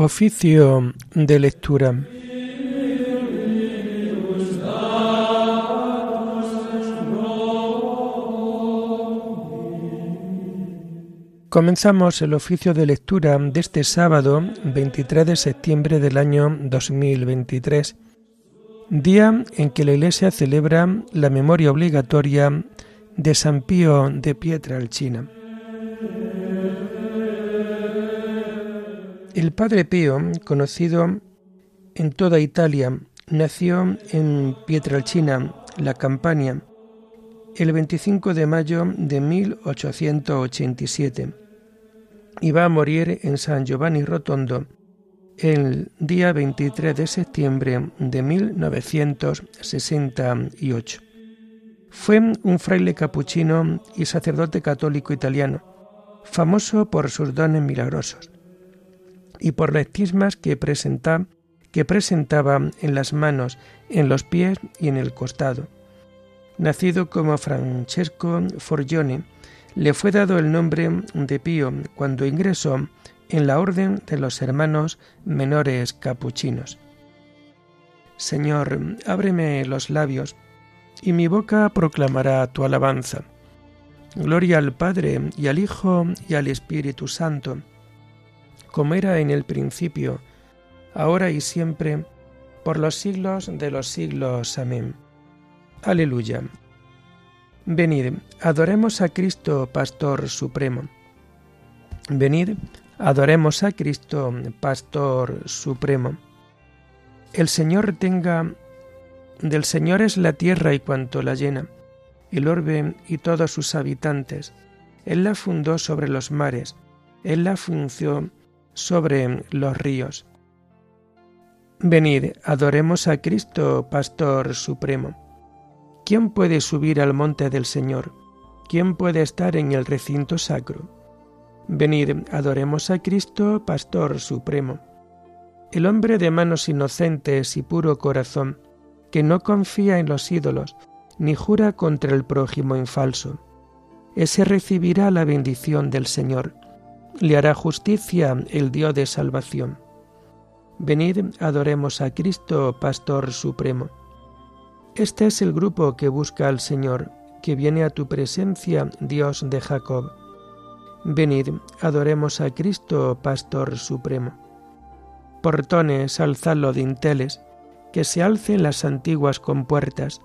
Oficio de lectura. Comenzamos el oficio de lectura de este sábado 23 de septiembre del año 2023, día en que la Iglesia celebra la memoria obligatoria de San Pío de Pietrelcina. El Padre Pío, conocido en toda Italia, nació en Pietrelcina, la Campania, el 25 de mayo de 1887 y va a morir en San Giovanni Rotondo el día 23 de septiembre de 1968. Fue un fraile capuchino y sacerdote católico italiano, famoso por sus dones milagrosos y por las estigmas que, presenta, que presentaba en las manos, en los pies y en el costado. Nacido como Francesco Forgione, le fue dado el nombre de Pío cuando ingresó en la orden de los hermanos menores capuchinos. Señor, ábreme los labios, y mi boca proclamará tu alabanza. Gloria al Padre y al Hijo y al Espíritu Santo como era en el principio, ahora y siempre, por los siglos de los siglos. Amén. Aleluya. Venid, adoremos a Cristo, Pastor Supremo. Venid, adoremos a Cristo, Pastor Supremo. El Señor tenga, del Señor es la tierra y cuanto la llena, el orbe y todos sus habitantes. Él la fundó sobre los mares, Él la funció sobre los ríos. Venid, adoremos a Cristo, Pastor Supremo. ¿Quién puede subir al monte del Señor? ¿Quién puede estar en el recinto sacro? Venid, adoremos a Cristo, Pastor Supremo. El hombre de manos inocentes y puro corazón, que no confía en los ídolos, ni jura contra el prójimo en falso. Ese recibirá la bendición del Señor le hará justicia el Dios de salvación. Venid, adoremos a Cristo, Pastor Supremo. Este es el grupo que busca al Señor, que viene a tu presencia, Dios de Jacob. Venid, adoremos a Cristo, Pastor Supremo. Portones, alzadlo dinteles, que se alcen las antiguas compuertas,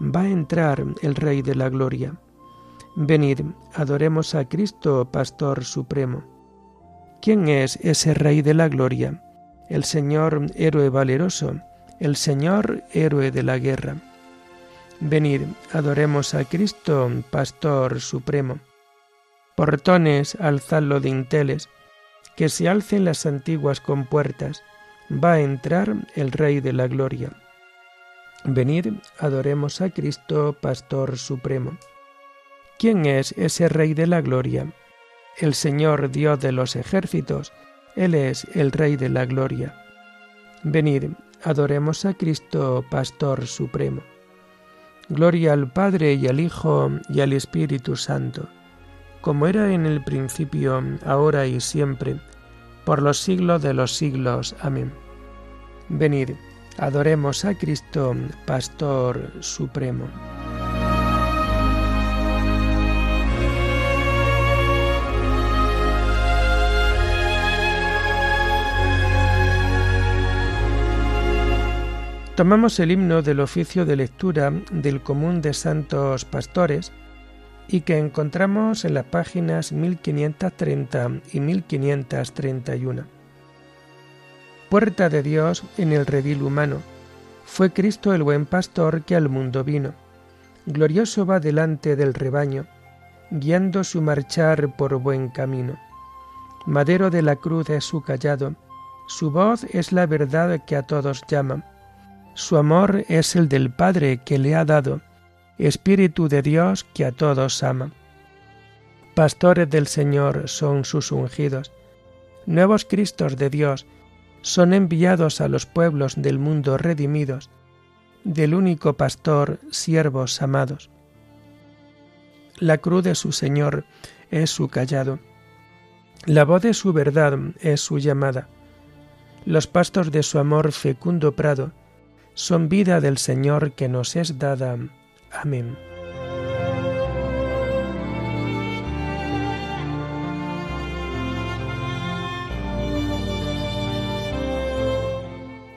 va a entrar el Rey de la Gloria. Venid, adoremos a Cristo, Pastor Supremo. ¿Quién es ese Rey de la Gloria? El Señor héroe valeroso, el Señor héroe de la guerra. Venid, adoremos a Cristo, Pastor Supremo. Portones, alzadlo dinteles, que se alcen las antiguas compuertas, va a entrar el Rey de la Gloria. Venid, adoremos a Cristo, Pastor Supremo. ¿Quién es ese Rey de la Gloria? El Señor Dios de los ejércitos, Él es el Rey de la gloria. Venid, adoremos a Cristo, Pastor Supremo. Gloria al Padre y al Hijo y al Espíritu Santo, como era en el principio, ahora y siempre, por los siglos de los siglos. Amén. Venid, adoremos a Cristo, Pastor Supremo. Tomamos el himno del oficio de lectura del común de santos pastores y que encontramos en las páginas 1530 y 1531. Puerta de Dios en el redil humano, fue Cristo el buen pastor que al mundo vino. Glorioso va delante del rebaño, guiando su marchar por buen camino. Madero de la cruz es su callado, su voz es la verdad que a todos llama su amor es el del Padre que le ha dado, Espíritu de Dios que a todos ama. Pastores del Señor son sus ungidos, nuevos Cristos de Dios son enviados a los pueblos del mundo redimidos, del único pastor, siervos amados. La cruz de su Señor es su callado, la voz de su verdad es su llamada los pastos de su amor fecundo prado, son vida del Señor que nos es dada. Amén.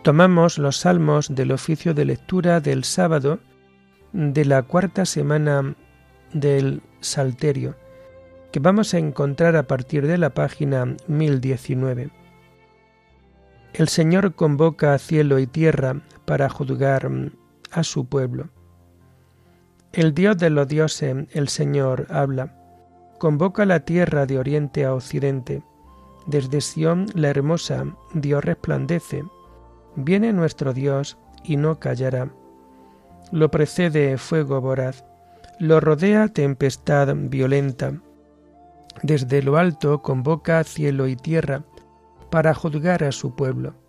Tomamos los salmos del oficio de lectura del sábado de la cuarta semana del Salterio, que vamos a encontrar a partir de la página 1019. El Señor convoca a cielo y tierra para juzgar a su pueblo. El Dios de los dioses, el Señor, habla. Convoca la tierra de oriente a occidente. Desde Sión la hermosa, Dios resplandece. Viene nuestro Dios y no callará. Lo precede fuego voraz, lo rodea tempestad violenta. Desde lo alto convoca cielo y tierra para juzgar a su pueblo.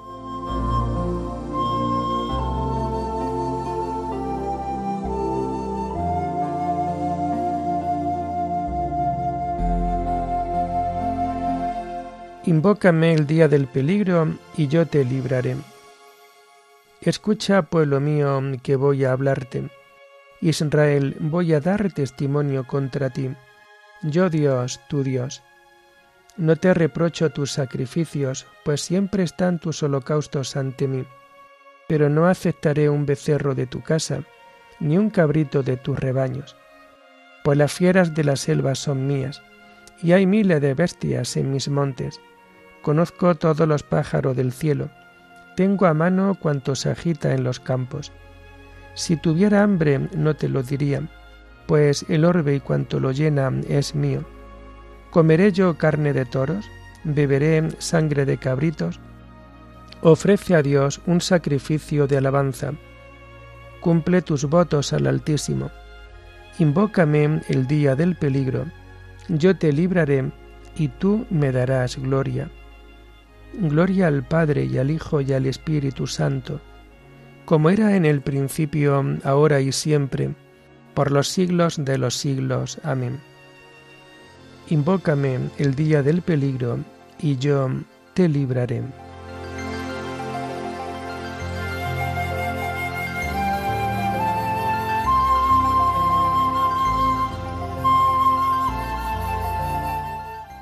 Invócame el día del peligro y yo te libraré. Escucha, pueblo mío, que voy a hablarte. Israel, voy a dar testimonio contra ti. Yo Dios, tu Dios. No te reprocho tus sacrificios, pues siempre están tus holocaustos ante mí. Pero no aceptaré un becerro de tu casa, ni un cabrito de tus rebaños. Pues las fieras de la selva son mías, y hay miles de bestias en mis montes Conozco todos los pájaros del cielo, tengo a mano cuanto se agita en los campos. Si tuviera hambre no te lo diría, pues el orbe y cuanto lo llena es mío. ¿Comeré yo carne de toros? ¿Beberé sangre de cabritos? Ofrece a Dios un sacrificio de alabanza. Cumple tus votos al Altísimo. Invócame el día del peligro. Yo te libraré y tú me darás gloria. Gloria al Padre y al Hijo y al Espíritu Santo, como era en el principio, ahora y siempre, por los siglos de los siglos. Amén. Invócame el día del peligro, y yo te libraré.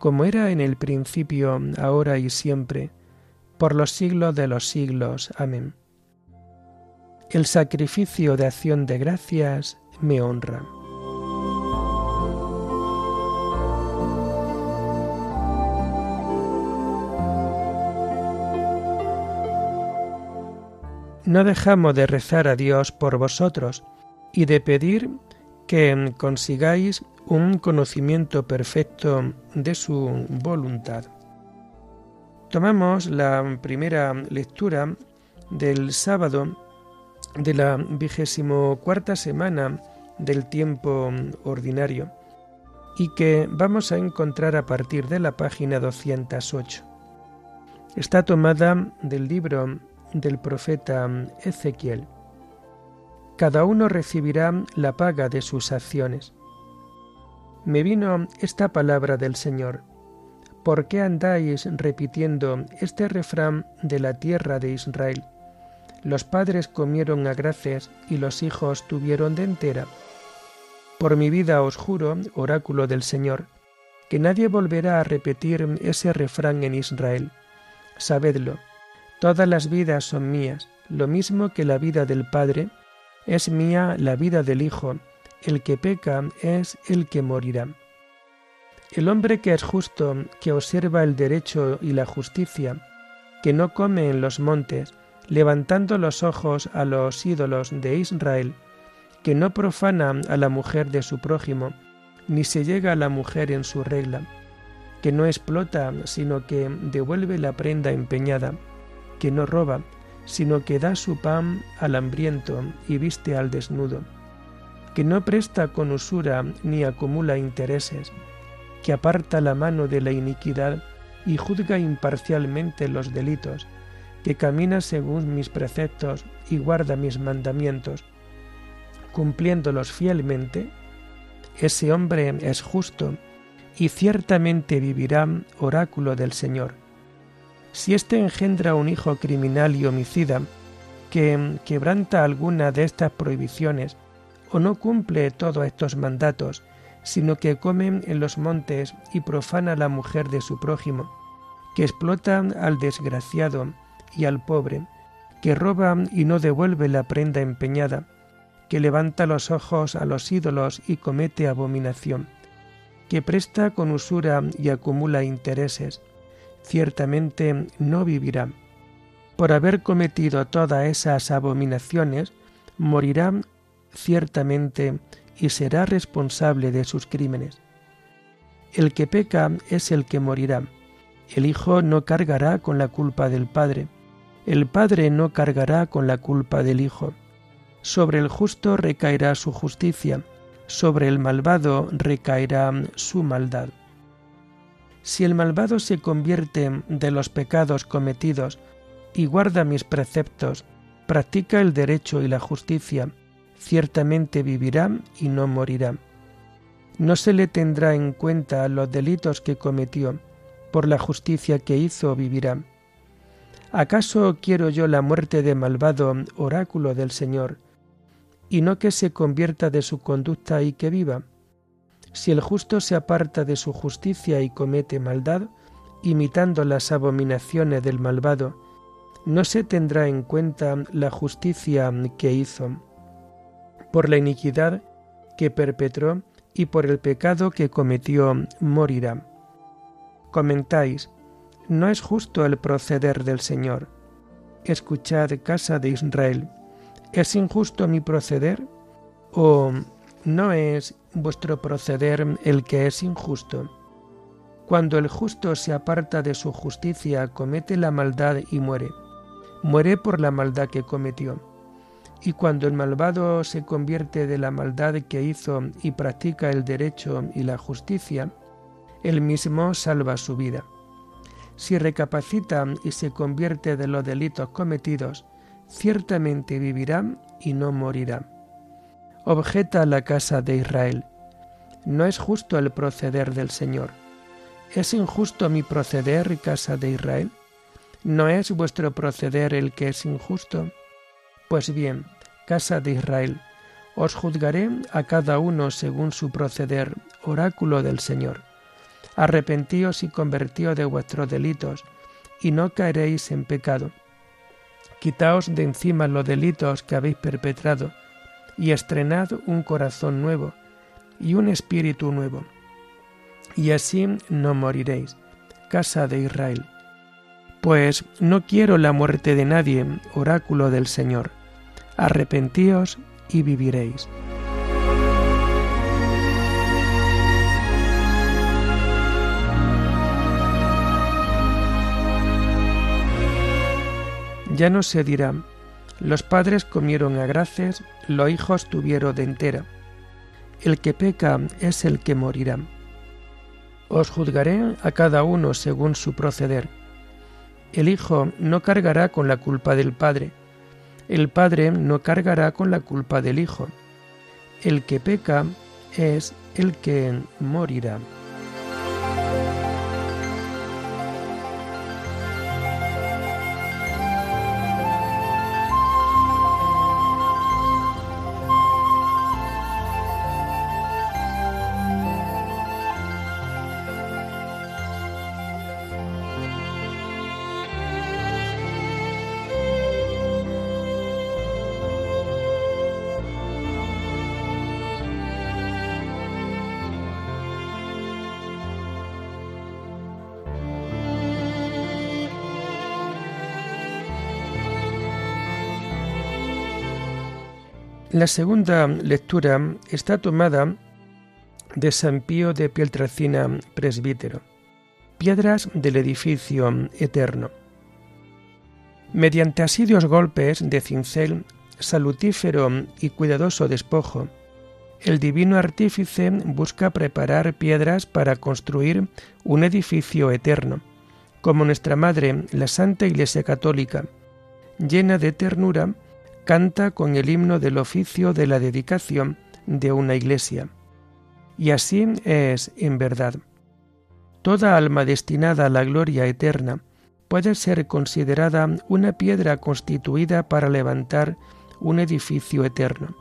como era en el principio, ahora y siempre, por los siglos de los siglos. Amén. El sacrificio de acción de gracias me honra. No dejamos de rezar a Dios por vosotros y de pedir que consigáis un conocimiento perfecto de su voluntad. Tomamos la primera lectura del sábado de la vigésimo cuarta semana del tiempo ordinario y que vamos a encontrar a partir de la página 208. Está tomada del libro del profeta Ezequiel. Cada uno recibirá la paga de sus acciones. Me vino esta palabra del Señor. ¿Por qué andáis repitiendo este refrán de la tierra de Israel? Los padres comieron a gracias y los hijos tuvieron de entera. Por mi vida os juro, oráculo del Señor, que nadie volverá a repetir ese refrán en Israel. Sabedlo, todas las vidas son mías, lo mismo que la vida del Padre, es mía la vida del Hijo, el que peca es el que morirá. El hombre que es justo, que observa el derecho y la justicia, que no come en los montes, levantando los ojos a los ídolos de Israel, que no profana a la mujer de su prójimo, ni se llega a la mujer en su regla, que no explota, sino que devuelve la prenda empeñada, que no roba, sino que da su pan al hambriento y viste al desnudo, que no presta con usura ni acumula intereses, que aparta la mano de la iniquidad y juzga imparcialmente los delitos, que camina según mis preceptos y guarda mis mandamientos, cumpliéndolos fielmente, ese hombre es justo y ciertamente vivirá oráculo del Señor. Si éste engendra un hijo criminal y homicida, que quebranta alguna de estas prohibiciones, o no cumple todos estos mandatos, sino que come en los montes y profana la mujer de su prójimo, que explota al desgraciado y al pobre, que roba y no devuelve la prenda empeñada, que levanta los ojos a los ídolos y comete abominación, que presta con usura y acumula intereses, ciertamente no vivirá. Por haber cometido todas esas abominaciones, morirá ciertamente y será responsable de sus crímenes. El que peca es el que morirá. El Hijo no cargará con la culpa del Padre. El Padre no cargará con la culpa del Hijo. Sobre el justo recaerá su justicia, sobre el malvado recaerá su maldad. Si el malvado se convierte de los pecados cometidos y guarda mis preceptos, practica el derecho y la justicia, ciertamente vivirá y no morirá. No se le tendrá en cuenta los delitos que cometió, por la justicia que hizo vivirá. ¿Acaso quiero yo la muerte de malvado, oráculo del Señor, y no que se convierta de su conducta y que viva? Si el justo se aparta de su justicia y comete maldad, imitando las abominaciones del malvado, no se tendrá en cuenta la justicia que hizo por la iniquidad que perpetró y por el pecado que cometió morirá. Comentáis, no es justo el proceder del Señor. Escuchad, casa de Israel, ¿es injusto mi proceder? ¿O no es vuestro proceder el que es injusto? Cuando el justo se aparta de su justicia, comete la maldad y muere. Muere por la maldad que cometió y cuando el malvado se convierte de la maldad que hizo y practica el derecho y la justicia, él mismo salva su vida. Si recapacita y se convierte de los delitos cometidos, ciertamente vivirá y no morirá. Objeta la casa de Israel. No es justo el proceder del Señor. ¿Es injusto mi proceder, casa de Israel? ¿No es vuestro proceder el que es injusto? Pues bien, casa de Israel, os juzgaré a cada uno según su proceder, oráculo del Señor. Arrepentíos y convertíos de vuestros delitos, y no caeréis en pecado. Quitaos de encima los delitos que habéis perpetrado, y estrenad un corazón nuevo y un espíritu nuevo. Y así no moriréis, casa de Israel. Pues no quiero la muerte de nadie, oráculo del Señor arrepentíos y viviréis. Ya no se dirá, los padres comieron a graces, los hijos tuvieron de entera. El que peca es el que morirá. Os juzgaré a cada uno según su proceder. El Hijo no cargará con la culpa del Padre. El Padre no cargará con la culpa del Hijo. El que peca es el que morirá. La segunda lectura está tomada de San Pío de Pieltracina, presbítero. Piedras del edificio eterno. Mediante asidios golpes de cincel, salutífero y cuidadoso despojo, el divino artífice busca preparar piedras para construir un edificio eterno, como nuestra Madre, la Santa Iglesia Católica, llena de ternura, canta con el himno del oficio de la dedicación de una iglesia. Y así es en verdad. Toda alma destinada a la gloria eterna puede ser considerada una piedra constituida para levantar un edificio eterno.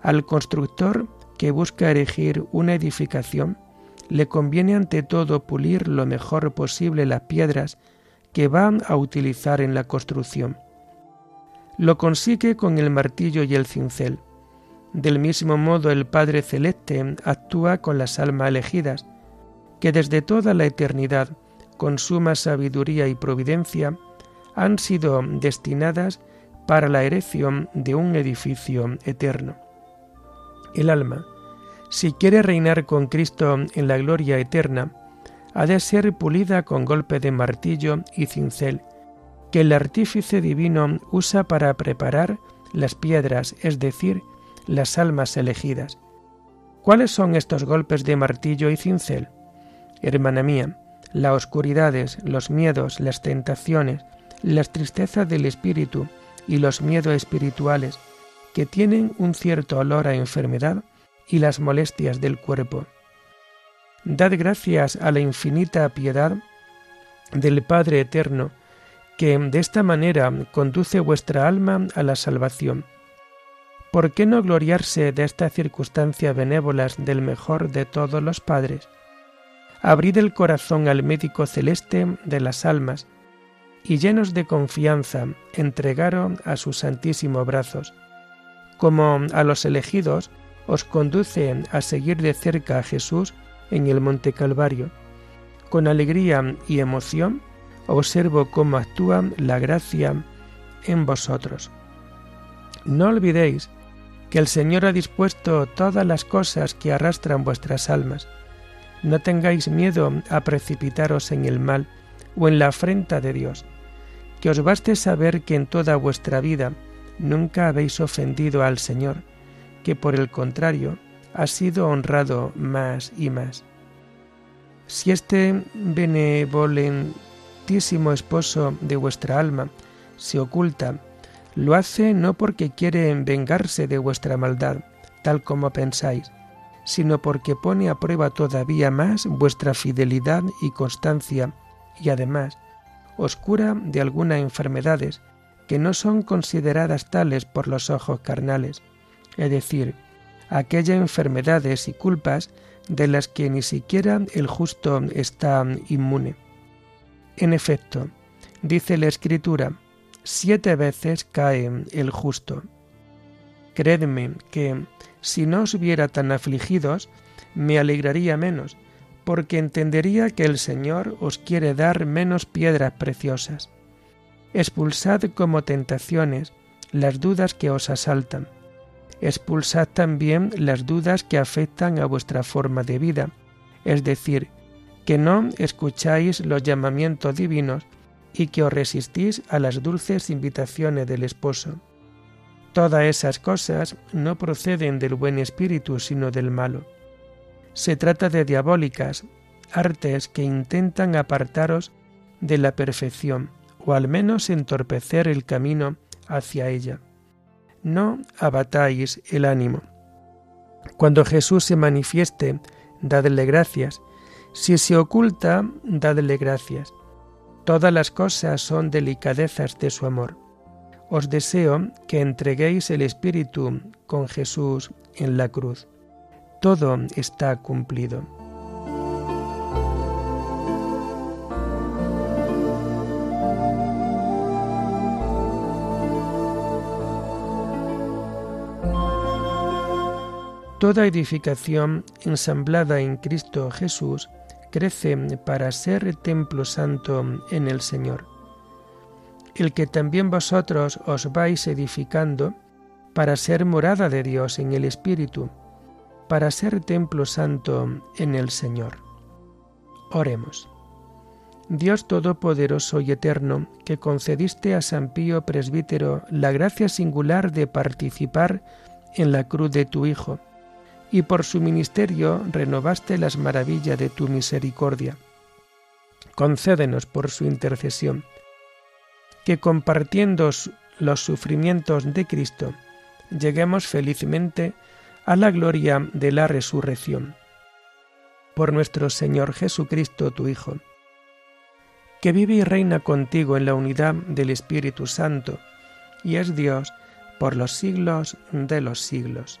Al constructor que busca erigir una edificación, le conviene ante todo pulir lo mejor posible las piedras que van a utilizar en la construcción lo consigue con el martillo y el cincel. Del mismo modo el Padre Celeste actúa con las almas elegidas, que desde toda la eternidad, con suma sabiduría y providencia, han sido destinadas para la erección de un edificio eterno. El alma, si quiere reinar con Cristo en la gloria eterna, ha de ser pulida con golpe de martillo y cincel, que el artífice divino usa para preparar las piedras, es decir, las almas elegidas. ¿Cuáles son estos golpes de martillo y cincel? Hermana mía, las oscuridades, los miedos, las tentaciones, las tristezas del espíritu y los miedos espirituales, que tienen un cierto olor a enfermedad y las molestias del cuerpo. Dad gracias a la infinita piedad del Padre Eterno, que de esta manera conduce vuestra alma a la salvación. ¿Por qué no gloriarse de esta circunstancia benévolas del mejor de todos los padres? Abrid el corazón al médico celeste de las almas, y llenos de confianza entregaron a sus santísimos brazos. Como a los elegidos, os conduce a seguir de cerca a Jesús en el Monte Calvario. Con alegría y emoción, observo cómo actúa la gracia en vosotros. No olvidéis que el Señor ha dispuesto todas las cosas que arrastran vuestras almas. No tengáis miedo a precipitaros en el mal o en la afrenta de Dios, que os baste saber que en toda vuestra vida nunca habéis ofendido al Señor, que por el contrario ha sido honrado más y más. Si este esposo de vuestra alma se oculta, lo hace no porque quiere vengarse de vuestra maldad, tal como pensáis, sino porque pone a prueba todavía más vuestra fidelidad y constancia, y además os cura de algunas enfermedades que no son consideradas tales por los ojos carnales, es decir, aquellas enfermedades y culpas de las que ni siquiera el justo está inmune. En efecto, dice la Escritura, siete veces cae el justo. Creedme que, si no os viera tan afligidos, me alegraría menos, porque entendería que el Señor os quiere dar menos piedras preciosas. Expulsad como tentaciones las dudas que os asaltan. Expulsad también las dudas que afectan a vuestra forma de vida, es decir, que no escucháis los llamamientos divinos y que os resistís a las dulces invitaciones del esposo. Todas esas cosas no proceden del buen espíritu, sino del malo. Se trata de diabólicas, artes que intentan apartaros de la perfección, o al menos entorpecer el camino hacia ella. No abatáis el ánimo. Cuando Jesús se manifieste, dadle gracias. Si se oculta, dadle gracias. Todas las cosas son delicadezas de su amor. Os deseo que entreguéis el Espíritu con Jesús en la cruz. Todo está cumplido. Toda edificación ensamblada en Cristo Jesús crece para ser templo santo en el Señor, el que también vosotros os vais edificando para ser morada de Dios en el Espíritu, para ser templo santo en el Señor. Oremos. Dios Todopoderoso y Eterno, que concediste a San Pío Presbítero la gracia singular de participar en la cruz de tu Hijo, y por su ministerio renovaste las maravillas de tu misericordia. Concédenos por su intercesión, que compartiendo los sufrimientos de Cristo, lleguemos felizmente a la gloria de la resurrección. Por nuestro Señor Jesucristo, tu Hijo, que vive y reina contigo en la unidad del Espíritu Santo, y es Dios por los siglos de los siglos.